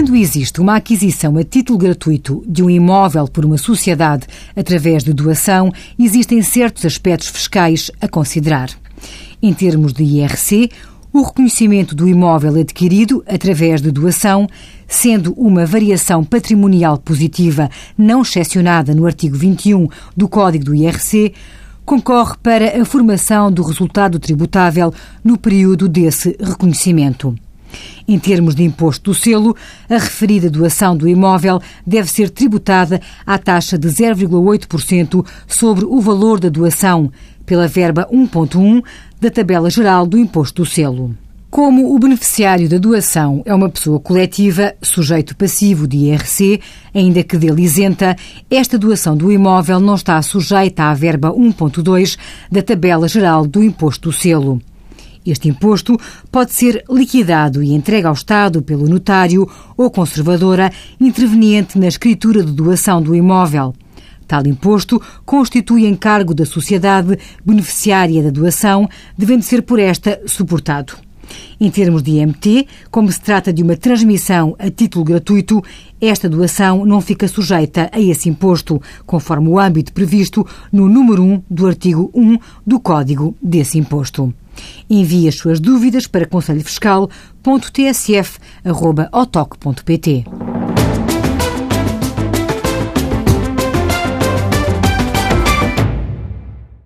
Quando existe uma aquisição a título gratuito de um imóvel por uma sociedade através de doação, existem certos aspectos fiscais a considerar. Em termos de IRC, o reconhecimento do imóvel adquirido através de doação, sendo uma variação patrimonial positiva não excepcionada no artigo 21 do Código do IRC, concorre para a formação do resultado tributável no período desse reconhecimento. Em termos de imposto do selo, a referida doação do imóvel deve ser tributada à taxa de 0,8% sobre o valor da doação, pela verba 1.1 da tabela geral do imposto do selo. Como o beneficiário da doação é uma pessoa coletiva, sujeito passivo de IRC, ainda que dele isenta, esta doação do imóvel não está sujeita à verba 1.2 da tabela geral do imposto do selo. Este imposto pode ser liquidado e entregue ao Estado pelo notário ou conservadora interveniente na escritura de doação do imóvel. Tal imposto constitui encargo da sociedade beneficiária da doação, devendo ser por esta suportado. Em termos de IMT, como se trata de uma transmissão a título gratuito, esta doação não fica sujeita a esse imposto, conforme o âmbito previsto no número 1 do artigo 1 do Código desse imposto. Envie as suas dúvidas para conselhofiscal.tsf.otoc.pt.